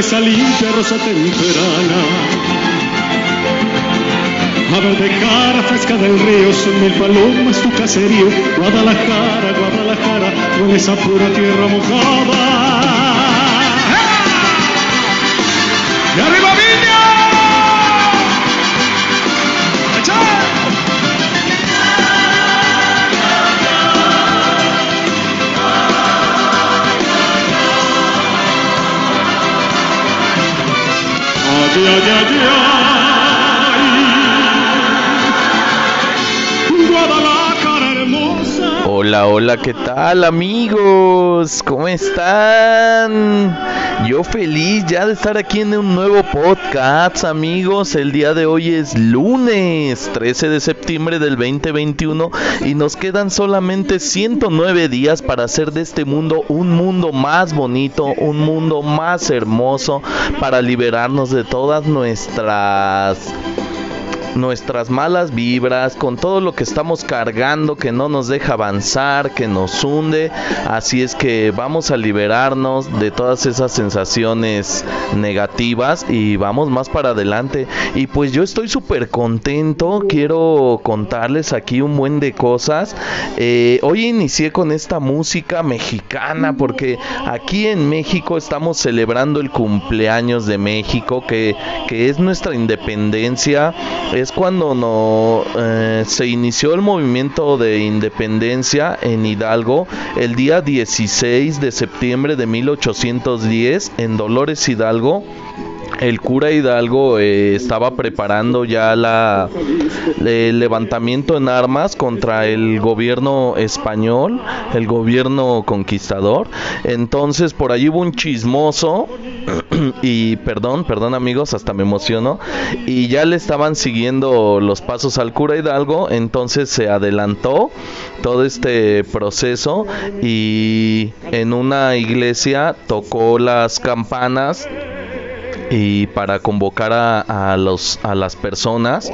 esa limpia rosa temprana. Cara fresca del río, son mil palomas tu caserío, Guadalajara, Guadalajara, con esa pura tierra mojada. ¡Y arriba جیا جیا جیا Hola, hola, ¿qué tal amigos? ¿Cómo están? Yo feliz ya de estar aquí en un nuevo podcast, amigos. El día de hoy es lunes 13 de septiembre del 2021 y nos quedan solamente 109 días para hacer de este mundo un mundo más bonito, un mundo más hermoso, para liberarnos de todas nuestras nuestras malas vibras, con todo lo que estamos cargando que no nos deja avanzar, que nos hunde. Así es que vamos a liberarnos de todas esas sensaciones negativas y vamos más para adelante. Y pues yo estoy súper contento, quiero contarles aquí un buen de cosas. Eh, hoy inicié con esta música mexicana porque aquí en México estamos celebrando el cumpleaños de México, que, que es nuestra independencia es cuando no, eh, se inició el movimiento de independencia en Hidalgo el día 16 de septiembre de 1810 en Dolores Hidalgo el cura Hidalgo eh, estaba preparando ya la el levantamiento en armas contra el gobierno español, el gobierno conquistador. Entonces por ahí hubo un chismoso y perdón, perdón amigos, hasta me emociono. Y ya le estaban siguiendo los pasos al cura Hidalgo, entonces se adelantó todo este proceso y en una iglesia tocó las campanas y para convocar a, los, a las personas.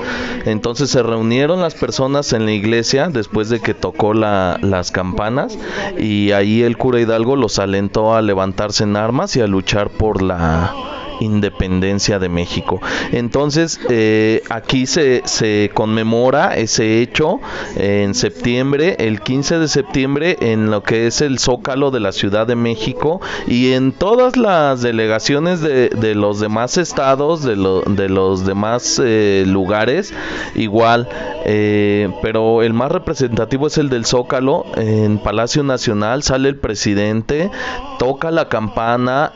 Entonces se reunieron las personas en la iglesia después de que tocó la, las campanas y ahí el cura Hidalgo los alentó a levantarse en armas y a luchar por la independencia de México. Entonces, eh, aquí se, se, conmemora ese hecho en septiembre, el 15 de septiembre, en lo que es el Zócalo de la Ciudad de México y en todas las delegaciones de, los demás estados, de, de los demás eh, lugares, igual. Eh, pero el más representativo es el del Zócalo. En Palacio Nacional sale el presidente, toca la campana,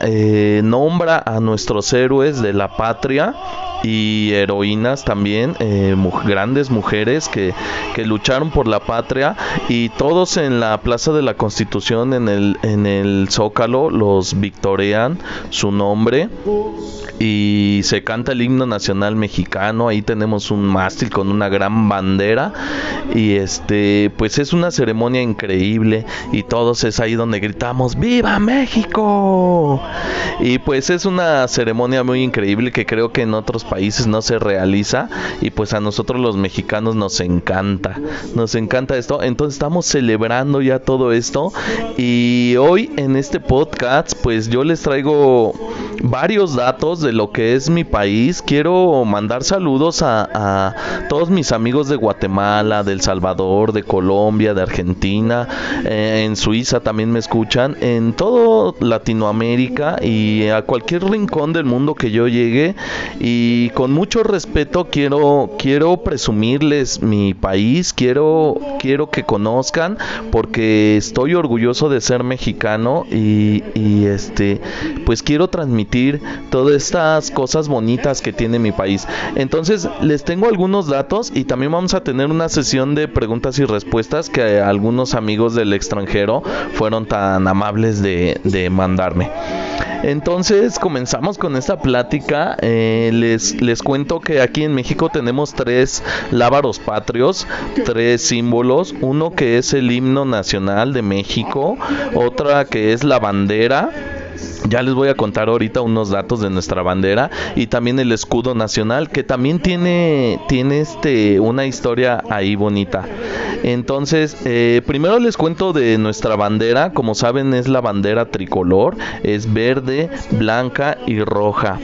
nombra a nuestro héroes de la patria y heroínas también, eh, grandes mujeres que, que, lucharon por la patria y todos en la Plaza de la Constitución, en el, en el Zócalo, los victorean su nombre y se canta el himno nacional mexicano, ahí tenemos un mástil con una gran bandera y este pues es una ceremonia increíble y todos es ahí donde gritamos ¡Viva México! Y pues es una ceremonia muy increíble que creo que en otros países no se realiza y pues a nosotros los mexicanos nos encanta, nos encanta esto, entonces estamos celebrando ya todo esto y hoy en este podcast pues yo les traigo varios datos de lo que es mi país, quiero mandar saludos a, todos mis amigos de Guatemala, del Salvador, de Colombia, de Argentina, eh, en Suiza también me escuchan, en todo Latinoamérica y a cualquier rincón del mundo que yo llegue. Y con mucho respeto quiero quiero presumirles mi país, quiero quiero que conozcan porque estoy orgulloso de ser mexicano y, y este pues quiero transmitir todas estas cosas bonitas que tiene mi país. Entonces les tengo algunos datos y también vamos a tener una sesión de preguntas y respuestas que algunos amigos del extranjero fueron tan amables de, de mandarme. Entonces comenzamos con esta plática. Eh, les, les cuento que aquí en México tenemos tres lábaros patrios, tres símbolos. Uno que es el himno nacional de México, otra que es la bandera ya les voy a contar ahorita unos datos de nuestra bandera y también el escudo nacional que también tiene tiene este una historia ahí bonita. Entonces, eh, primero les cuento de nuestra bandera. Como saben, es la bandera tricolor. Es verde, blanca y roja.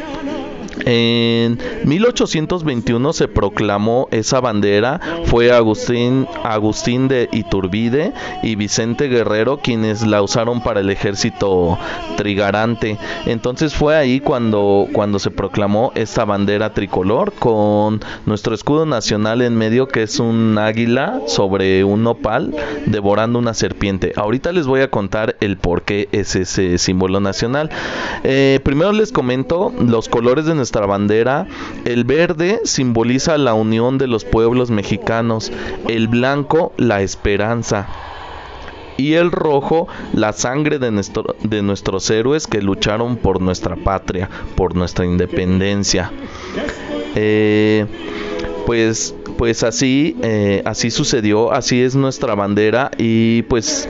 En 1821 se proclamó esa bandera, fue Agustín, Agustín de Iturbide y Vicente Guerrero quienes la usaron para el ejército trigarante. Entonces fue ahí cuando, cuando se proclamó esta bandera tricolor con nuestro escudo nacional en medio que es un águila sobre un nopal devorando una serpiente. Ahorita les voy a contar el por qué es ese símbolo nacional. Eh, primero les comento los colores de nuestra bandera, el verde simboliza la unión de los pueblos mexicanos, el blanco la esperanza y el rojo la sangre de, nuestro, de nuestros héroes que lucharon por nuestra patria, por nuestra independencia. Eh, pues, pues así, eh, así sucedió, así es nuestra bandera y pues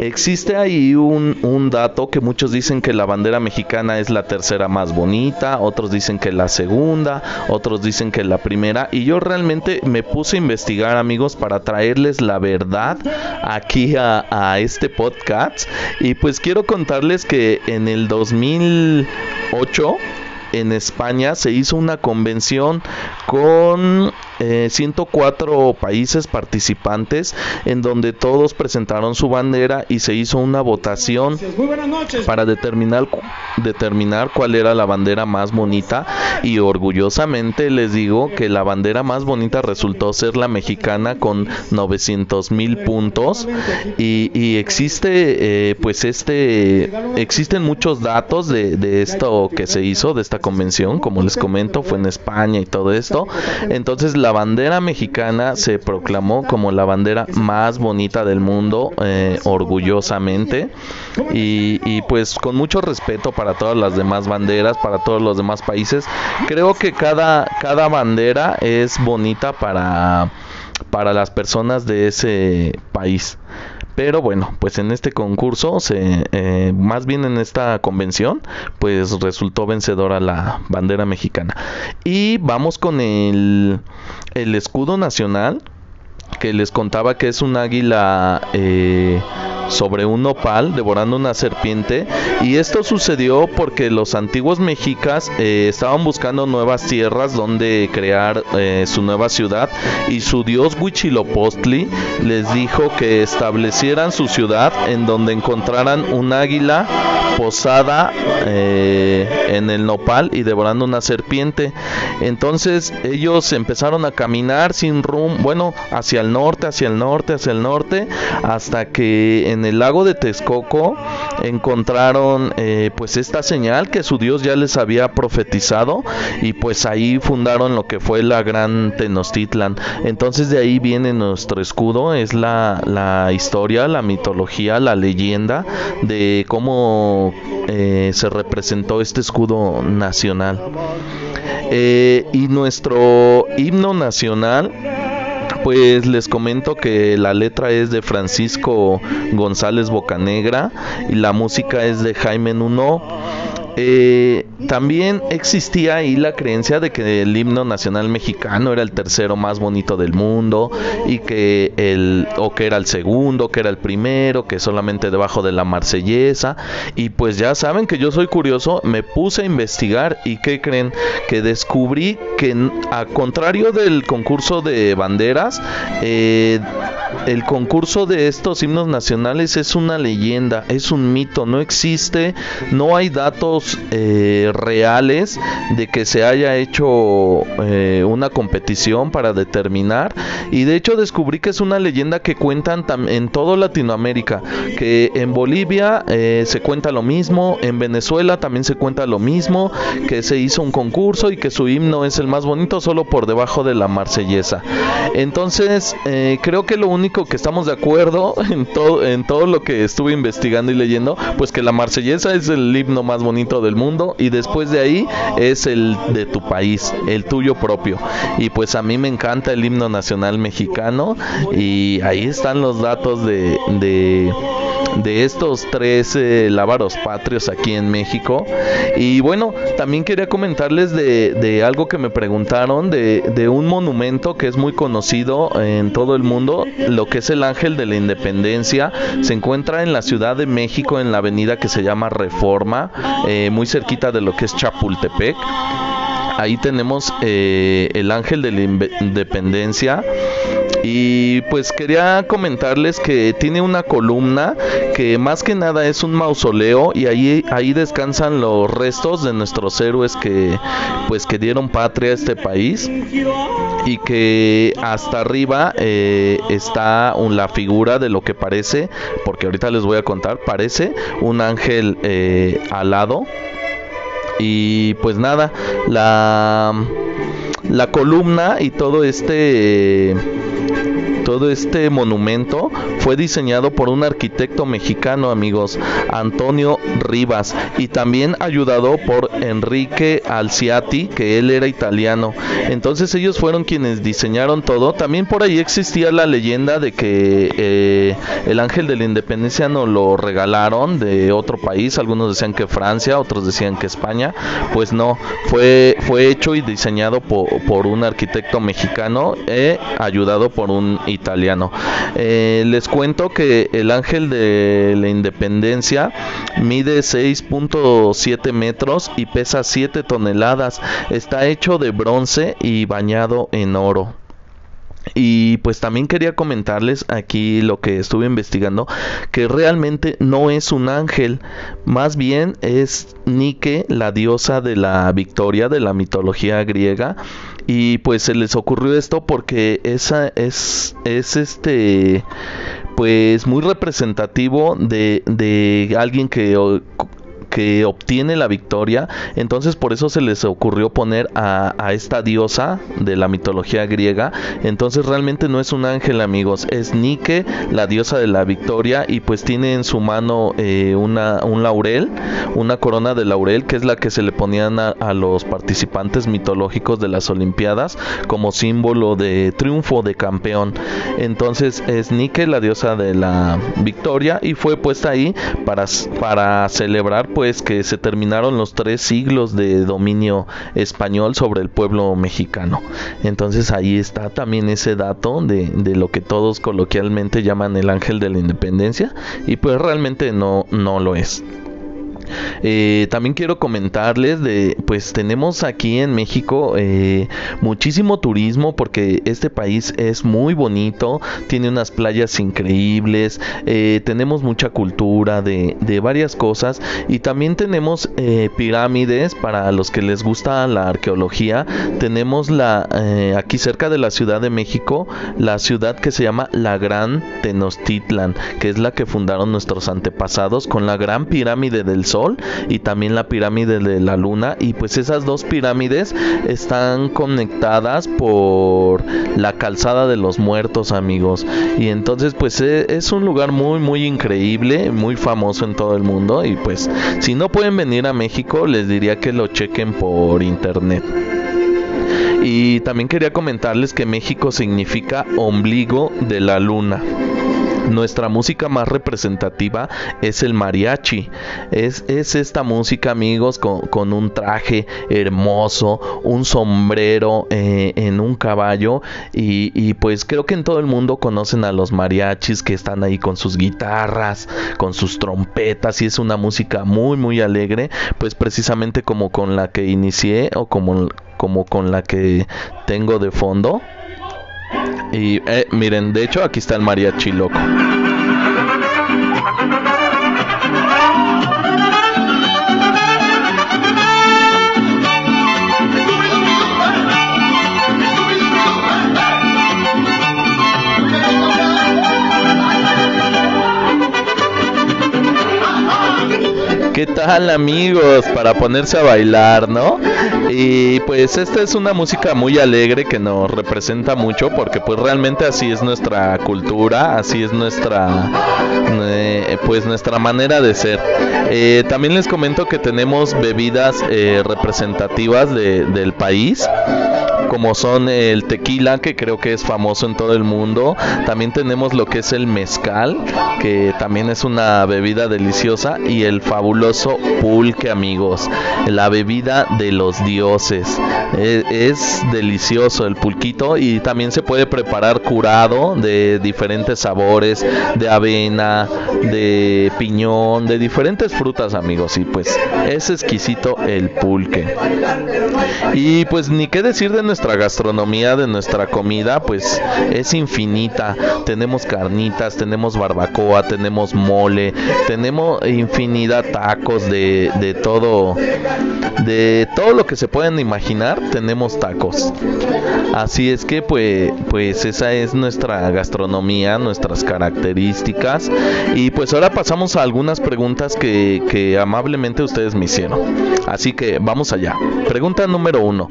Existe ahí un, dato que muchos dicen que la bandera mexicana es la tercera más bonita, otros dicen que la segunda, otros dicen que la primera. Y yo realmente me puse a investigar amigos para traerles la verdad aquí a, a este podcast. Y pues quiero contarles que en el 2008 en España se hizo una convención con 104 eh, países participantes en donde todos presentaron su bandera y se hizo una votación para determinar, determinar cuál era la bandera más bonita. Y orgullosamente les digo que la bandera más bonita resultó ser la mexicana con 900 mil puntos. Y, existe eh, pues este existen muchos datos de, de esto que se hizo de esta convención como les comento fue en España y todo esto entonces la bandera mexicana se proclamó como la bandera más bonita del mundo, eh, orgullosamente, y, pues con mucho respeto para todas las demás banderas, para todos los demás países. Creo que cada, cada bandera es bonita para, para las personas de ese país. Pero bueno, pues en este concurso, eh, más bien en esta convención, pues resultó vencedora la bandera mexicana. Y vamos con el, el escudo nacional, que les contaba que es un águila eh, sobre un nopal devorando una serpiente. Y esto sucedió porque los antiguos mexicas eh, estaban buscando nuevas tierras donde crear eh, su nueva ciudad. Y su dios Huitzilopochtli les dijo que establecieran su ciudad en donde encontraran un águila posada eh, en el nopal y devorando una serpiente. Entonces ellos empezaron a caminar sin rumbo bueno hacia el norte hacia el norte hacia el norte hasta que en en el lago de Texcoco encontraron eh, pues esta señal que su Dios ya les había profetizado y pues ahí fundaron lo que fue la gran Tenochtitlan. Entonces de ahí viene nuestro escudo, es la, la historia, la mitología, la leyenda de cómo eh, se representó este escudo nacional. Eh, y nuestro himno nacional pues les comento que la letra es de Francisco González Bocanegra y la música es de Jaime Nuno. Eh, también existía ahí la creencia de que el himno nacional mexicano era el tercero más bonito del mundo y que el o que era el segundo, que era el primero, que solamente debajo de la marsellesa. Y pues ya saben que yo soy curioso, me puse a investigar y qué creen que descubrí que a contrario del concurso de banderas eh, el concurso de estos himnos nacionales es una leyenda, es un mito, no existe, no hay datos eh, reales de que se haya hecho eh, una competición para determinar y de hecho descubrí que es una leyenda que cuentan en todo Latinoamérica, que en Bolivia eh, se cuenta lo mismo, en Venezuela también se cuenta lo mismo, que se hizo un concurso y que su himno es el más bonito solo por debajo de la marsellesa. Entonces creo que lo único que estamos de acuerdo en todo, en todo lo que estuve investigando y leyendo, pues que la marsellesa es el himno más bonito del mundo y después de ahí es el de tu país, el tuyo propio. Y pues a mí me encanta el himno nacional mexicano y ahí están los datos de, de de estos tres eh, lábaros patrios aquí en México. Y bueno, también quería comentarles de, algo que me preguntaron, de, de, un monumento que es muy conocido en todo el mundo, lo que es el Ángel de la Independencia. Se encuentra en la Ciudad de México, en la avenida que se llama Reforma, eh, muy cerquita de lo que es Chapultepec ahí tenemos eh, el ángel de la independencia y pues quería comentarles que tiene una columna que más que nada es un mausoleo y ahí, ahí descansan los restos de nuestros héroes que pues que dieron patria a este país y que hasta arriba eh, está la figura de lo que parece, porque ahorita les voy a contar, parece un ángel eh, alado. Y pues nada, la, la columna y todo este todo este monumento fue diseñado por un arquitecto mexicano, amigos, Antonio Rivas, y también ayudado por Enrique Alciati, que él era italiano. Entonces ellos fueron quienes diseñaron todo. También por ahí existía la leyenda de que eh, el Ángel de la Independencia nos lo regalaron de otro país. Algunos decían que Francia, otros decían que España. Pues no, fue, fue hecho y diseñado por, por un arquitecto mexicano, e ayudado por un italiano. Eh, les cuento que el ángel de la independencia mide 6.7 metros y pesa 7 toneladas. Está hecho de bronce y bañado en oro. Y pues también quería comentarles aquí lo que estuve investigando, que realmente no es un ángel, más bien es Nike, la diosa de la victoria de la mitología griega, y pues se les ocurrió esto porque esa es, es este pues muy representativo de, de alguien que que obtiene la victoria. Entonces por eso se les ocurrió poner a, esta diosa de la mitología griega. Entonces realmente no es un ángel amigos, es Nike, la diosa de la victoria y pues tiene en su mano eh, una, un laurel, una corona de laurel que es la que se le ponían a, los participantes mitológicos de las Olimpiadas como símbolo de triunfo de campeón. Entonces es Nike, la diosa de la victoria y fue puesta ahí para, para celebrar pues que se terminaron los tres siglos de dominio español sobre el pueblo mexicano. Entonces ahí está también ese dato de, de lo que todos coloquialmente llaman el ángel de la independencia y pues realmente no, no lo es. Eh, también quiero comentarles de, pues tenemos aquí en México eh, muchísimo turismo porque este país es muy bonito, tiene unas playas increíbles, eh, tenemos mucha cultura de, de, varias cosas y también tenemos pirámides para los que les gusta la arqueología. Tenemos la aquí cerca de la Ciudad de México la ciudad que se llama la Gran Tenochtitlan, que es la que fundaron nuestros antepasados con la Gran Pirámide del Sol y también la pirámide de la luna. Y pues esas dos pirámides están conectadas por la calzada de los muertos amigos. Y entonces pues e, es un lugar muy muy increíble muy famoso en todo el mundo. Y pues si no pueden venir a México les diría que lo chequen por internet. Y también quería comentarles que México significa ombligo de la luna nuestra música más representativa es el mariachi. Es, es esta música, amigos, con, un traje hermoso, un sombrero eh, en un caballo. Y, pues creo que en todo el mundo conocen a los mariachis que están ahí con sus guitarras, con sus trompetas. Y es una música muy, muy alegre. Pues precisamente como con la que inicié o como con la que tengo de fondo. Y eh, miren, de hecho aquí está el mariachi loco. Tal amigos? Para ponerse a bailar, ¿no? Y pues esta es una música muy alegre que nos representa mucho porque pues realmente así es nuestra cultura, así es nuestra eh, pues nuestra manera de ser. Eh, también les comento que tenemos bebidas eh, representativas de, del país como son el tequila, que creo que es famoso en todo el mundo. También tenemos lo que es el mezcal, que también es una bebida deliciosa. Y el fabuloso pulque, amigos. La bebida de los dioses. E, es, delicioso el pulquito y también se puede preparar curado de diferentes sabores, de avena, de piñón, de diferentes frutas, amigos. Y pues es exquisito el pulque. Y pues ni qué decir de nuestra gastronomía, de nuestra comida, pues es infinita. Tenemos carnitas, tenemos barbacoa, tenemos mole, tenemos infinidad tacos de, de todo, de todo lo que se pueden imaginar, tenemos tacos. Así es que pues, pues esa es nuestra gastronomía, nuestras características. Y pues ahora pasamos a algunas preguntas que, que amablemente ustedes me hicieron. Así que vamos allá. Pregunta número uno.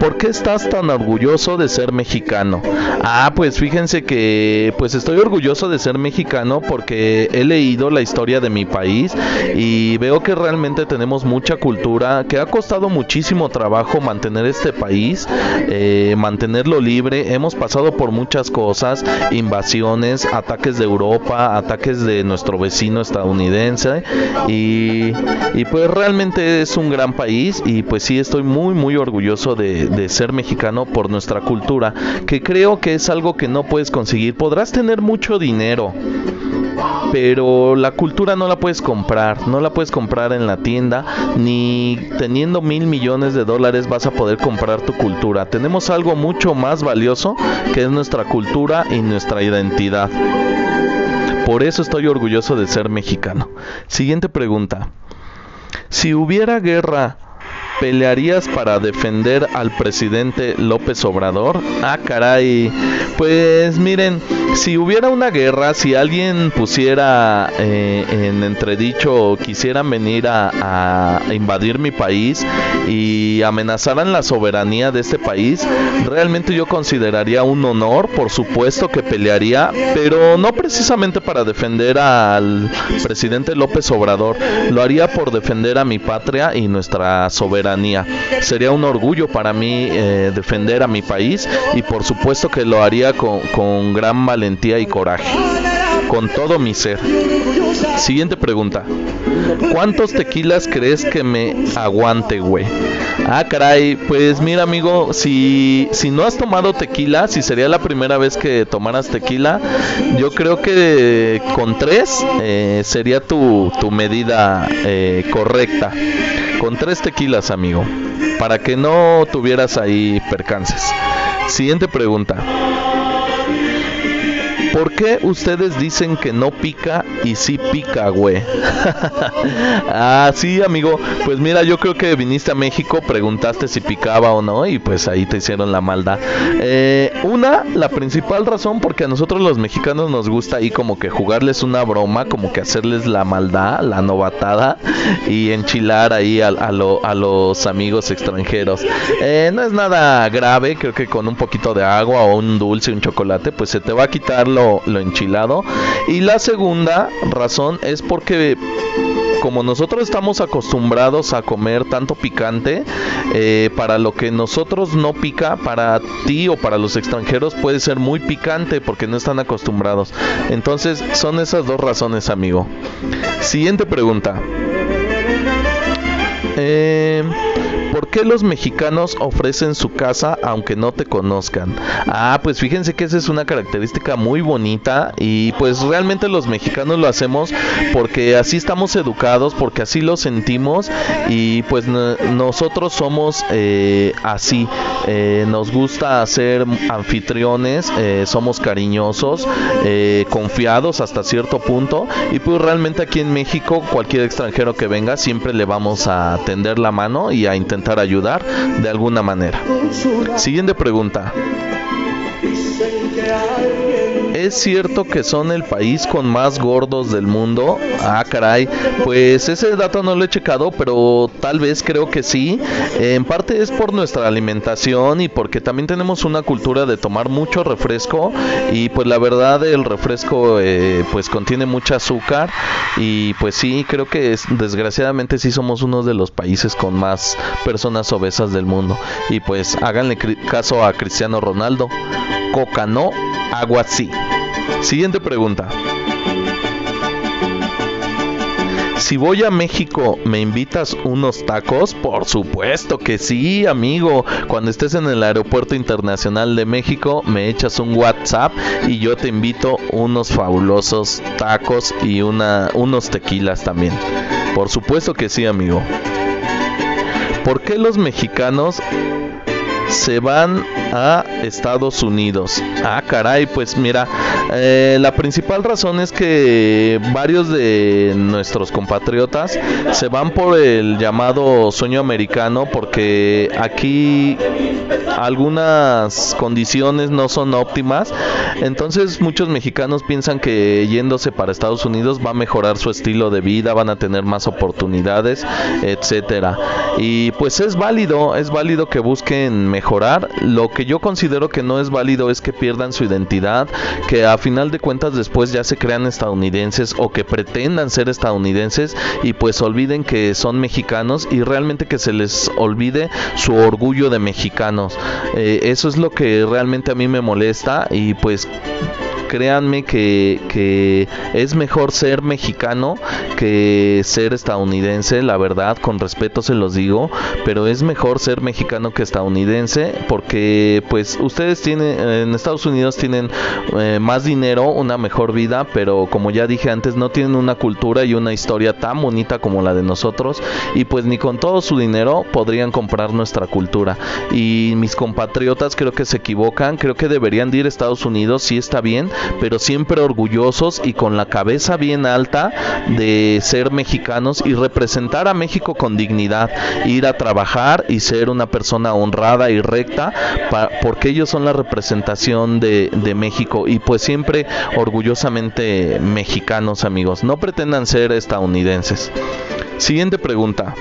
¿Por qué estás tan orgulloso de ser mexicano? Ah, pues fíjense que pues estoy orgulloso de ser mexicano porque he leído la historia de mi país y veo que realmente tenemos mucha cultura, que ha costado muchísimo trabajo mantener este país, eh, mantenerlo libre. Hemos pasado por muchas cosas, invasiones, ataques de Europa, ataques de nuestro vecino estadounidense y, y pues realmente es un gran país y pues sí estoy muy muy orgulloso de, de ser mexicano por nuestra cultura, que creo que es algo que no puedes conseguir. Podrás tener mucho dinero, pero la cultura no la puedes comprar, no la puedes comprar en la tienda, ni teniendo mil millones de dólares vas a poder comprar tu cultura. Tenemos algo mucho más valioso que es nuestra cultura y nuestra identidad. Por eso estoy orgulloso de ser mexicano. Siguiente pregunta. Si hubiera guerra ¿Pelearías para defender al presidente López Obrador? Ah, caray. Pues miren, si hubiera una guerra, si alguien pusiera eh, en entredicho quisieran venir a, a, invadir mi país y amenazaran la soberanía de este país, realmente yo consideraría un honor, por supuesto que pelearía, pero no precisamente para defender al presidente López Obrador, lo haría por defender a mi patria y nuestra soberanía Sería un orgullo para mí eh, defender a mi país y por supuesto que lo haría con, con gran valentía y coraje con todo mi ser. Siguiente pregunta. ¿Cuántos tequilas crees que me aguante, güey? Ah, caray, pues mira, amigo, si, si no has tomado tequila, si sería la primera vez que tomaras tequila, yo creo que con tres eh, sería tu, tu medida eh, correcta. Con tres tequilas, amigo, para que no tuvieras ahí percances. Siguiente pregunta. ¿Por qué ustedes dicen que no pica y sí pica, güey? ah, sí, amigo. Pues mira, yo creo que viniste a México, preguntaste si picaba o no y pues ahí te hicieron la maldad. Eh, una, la principal razón porque a nosotros los mexicanos nos gusta ahí como que jugarles una broma, como que hacerles la maldad, la novatada y enchilar ahí a, lo, a los amigos extranjeros. Eh, no es nada grave, creo que con un poquito de agua o un dulce, un chocolate, pues se te va a quitar lo lo, enchilado. Y la segunda razón es porque como nosotros estamos acostumbrados a comer tanto picante, eh, para lo que nosotros no pica, para ti o para los extranjeros puede ser muy picante porque no están acostumbrados. Entonces son esas dos razones, amigo. Siguiente pregunta. Eh, ¿Por qué los mexicanos ofrecen su casa aunque no te conozcan? Ah, pues fíjense que esa es una característica muy bonita y pues realmente los mexicanos lo hacemos porque así estamos educados, porque así lo sentimos y pues nosotros somos eh, así. Eh, nos gusta ser anfitriones, eh, somos cariñosos, eh, confiados hasta cierto punto y pues realmente aquí en México cualquier extranjero que venga siempre le vamos a tender la mano y a intentar ayudar de alguna manera. Siguiente pregunta. ¿Es cierto que son el país con más gordos del mundo? Ah, caray. Pues ese dato no lo he checado, pero tal vez creo que sí. En parte es por nuestra alimentación y porque también tenemos una cultura de tomar mucho refresco y pues la verdad el refresco eh, pues contiene mucho azúcar y pues sí, creo que es, desgraciadamente sí somos uno de los países con más personas obesas del mundo. Y pues háganle caso a Cristiano Ronaldo. Coca no, agua. Siguiente pregunta. Si voy a México, ¿me invitas unos tacos? Por supuesto que sí, amigo. Cuando estés en el Aeropuerto Internacional de México, me echas un WhatsApp y yo te invito unos fabulosos tacos y una, unos tequilas también. Por supuesto que sí, amigo. ¿Por qué los mexicanos se van a Estados Unidos. Ah, caray, pues mira, eh, la principal razón es que varios de nuestros compatriotas se van por el llamado sueño americano porque aquí algunas condiciones no son óptimas. Entonces muchos mexicanos piensan que yéndose para Estados Unidos va a mejorar su estilo de vida, van a tener más oportunidades, etcétera. Y pues es válido, es válido que busquen mejorar. Lo que yo considero que no es válido es que pierdan su identidad, que a final de cuentas después ya se crean estadounidenses o que pretendan ser estadounidenses y pues olviden que son mexicanos y realmente que se les olvide su orgullo de mexicanos. Eh, eso es lo que realmente a mí me molesta y pues créanme que, es mejor ser mexicano que ser estadounidense, la verdad, con respeto se los digo, pero es mejor ser mexicano que estadounidense porque pues ustedes tienen, en Estados Unidos tienen eh, más dinero, una mejor vida, pero como ya dije antes, no tienen una cultura y una historia tan bonita como la de nosotros y pues ni con todo su dinero podrían comprar nuestra cultura. Y mis compatriotas creo que se equivocan, creo que deberían ir a Estados Unidos, si está bien, pero siempre orgullosos y con la cabeza bien alta de ser mexicanos y representar a México con dignidad, ir a trabajar y ser una persona honrada y recta, porque ellos son la representación de, de México y pues siempre orgullosamente mexicanos amigos, no pretendan ser estadounidenses. Siguiente pregunta.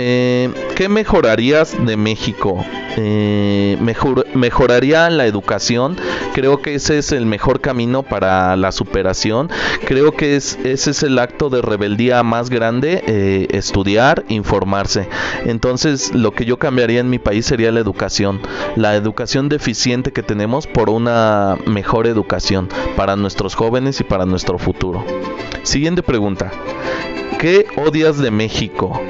Eh, ¿Qué mejorarías de México? Eh, mejor, mejoraría la educación. Creo que ese es el mejor camino para la superación. Creo que es, ese es el acto de rebeldía más grande, eh, estudiar, informarse. Entonces lo que yo cambiaría en mi país sería la educación. La educación deficiente que tenemos por una mejor educación para nuestros jóvenes y para nuestro futuro. Siguiente pregunta. ¿Qué odias de México?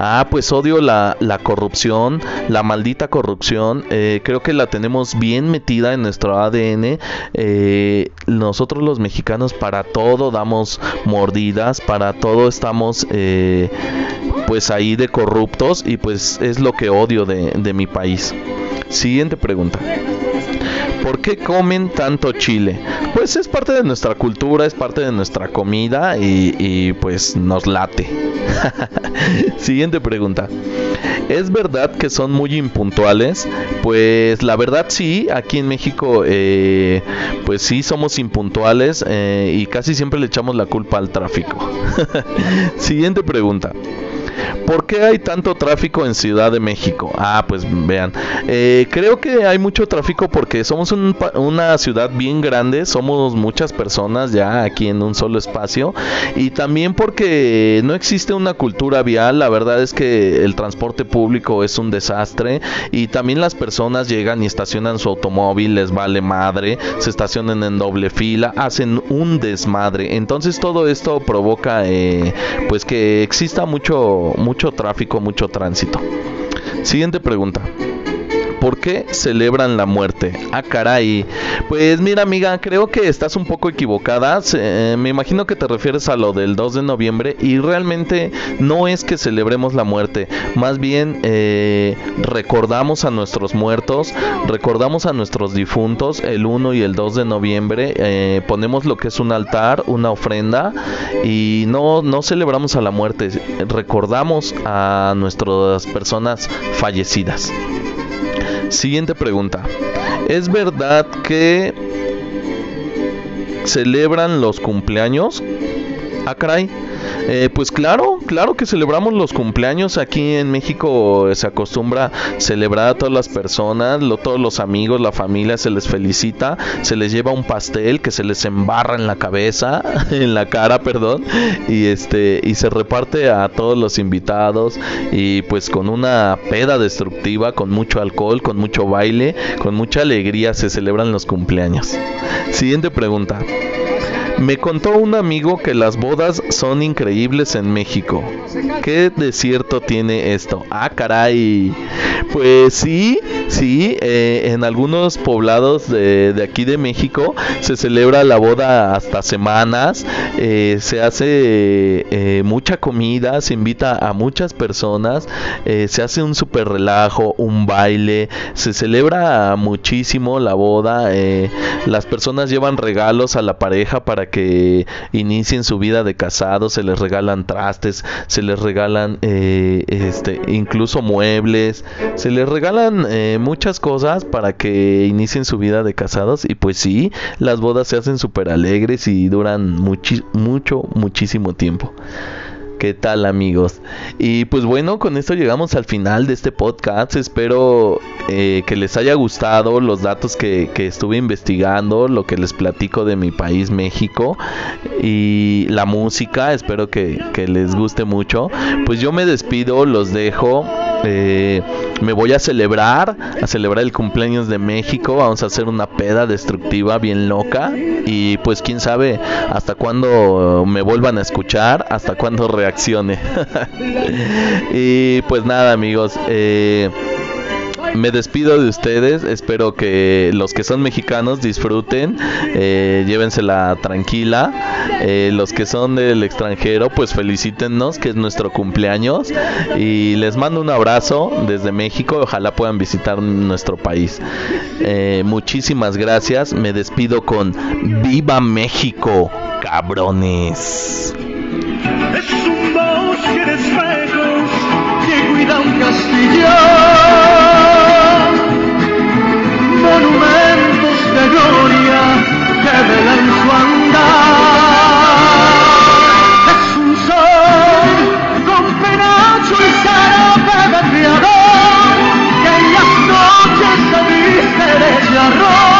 Ah, pues odio la, corrupción, la maldita corrupción. Eh, creo que la tenemos bien metida en nuestro ADN. Eh, nosotros los mexicanos para todo damos mordidas, para todo estamos eh, pues ahí de corruptos y pues es lo que odio de, de mi país. Siguiente pregunta. ¿Por qué comen tanto chile? Pues es parte de nuestra cultura, es parte de nuestra comida y, pues nos late. Siguiente pregunta. ¿Es verdad que son muy impuntuales? Pues la verdad sí, aquí en México eh, pues sí somos impuntuales eh, y casi siempre le echamos la culpa al tráfico. Siguiente pregunta. ¿Por qué hay tanto tráfico en Ciudad de México? Ah, pues vean, eh, creo que hay mucho tráfico porque somos una ciudad bien grande, somos muchas personas ya aquí en un solo espacio y también porque no existe una cultura vial, la verdad es que el transporte público es un desastre y también las personas llegan y estacionan su automóvil, les vale madre, se estacionan en doble fila, hacen un desmadre, entonces todo esto provoca eh, pues que exista mucho mucho tráfico, mucho tránsito. Siguiente pregunta. ¿Por qué celebran la muerte? Ah, caray. Pues mira, amiga, creo que estás un poco equivocada. Eh, me imagino que te refieres a lo del 2 de noviembre y realmente no es que celebremos la muerte. Más bien eh, recordamos a nuestros muertos, recordamos a nuestros difuntos el 1 y el 2 de noviembre. Eh, ponemos lo que es un altar, una ofrenda y no, no celebramos a la muerte, recordamos a nuestras personas fallecidas. Siguiente pregunta. ¿Es verdad que celebran los cumpleaños. Ah, caray. Eh, pues claro, claro que celebramos los cumpleaños. Aquí en México se acostumbra celebrar a todas las personas, todos los amigos, la familia se les felicita, se les lleva un pastel que se les embarra en la cabeza, en la cara, perdón, y este y se reparte a todos los invitados y pues con una peda destructiva, con mucho alcohol, con mucho baile, con mucha alegría se celebran los cumpleaños. Siguiente pregunta. Me contó un amigo que las bodas son increíbles en México. ¿Qué desierto tiene esto? Ah, caray. Pues sí, sí, eh, en algunos poblados de, aquí de México se celebra la boda hasta semanas, eh, se hace eh, mucha comida, se invita a muchas personas, se hace un super relajo, un baile, se celebra muchísimo la boda, las personas llevan regalos a la pareja para que inicien su vida de casados, se les regalan trastes, se les regalan eh, este, incluso muebles, se les regalan eh, muchas cosas para que inicien su vida de casados y pues sí, las bodas se hacen súper alegres y duran mucho, muchísimo tiempo. ¿Qué tal amigos? Y pues bueno, con esto llegamos al final de este podcast. Espero eh, que les haya gustado los datos que, estuve investigando, lo que les platico de mi país México y la música. Espero que, que les guste mucho. Pues yo me despido, los dejo. Eh, me voy a celebrar, a celebrar el cumpleaños de México. Vamos a hacer una peda destructiva bien loca. Y pues quién sabe hasta cuándo me vuelvan a escuchar, hasta cuándo reaccione. y pues nada amigos. Eh, me despido de ustedes. Espero que los que son mexicanos disfruten, eh, llévensela tranquila. Eh, los que son del extranjero, pues felicítennos, que es nuestro cumpleaños. Y les mando un abrazo desde México. Ojalá puedan visitar nuestro país. Eh, muchísimas gracias. Me despido con Viva México, cabrones. Es un que cuida un castillo monumentos de gloria que velan su andar. Es un sol con penacho y zarape de que en las noches se viste de charro.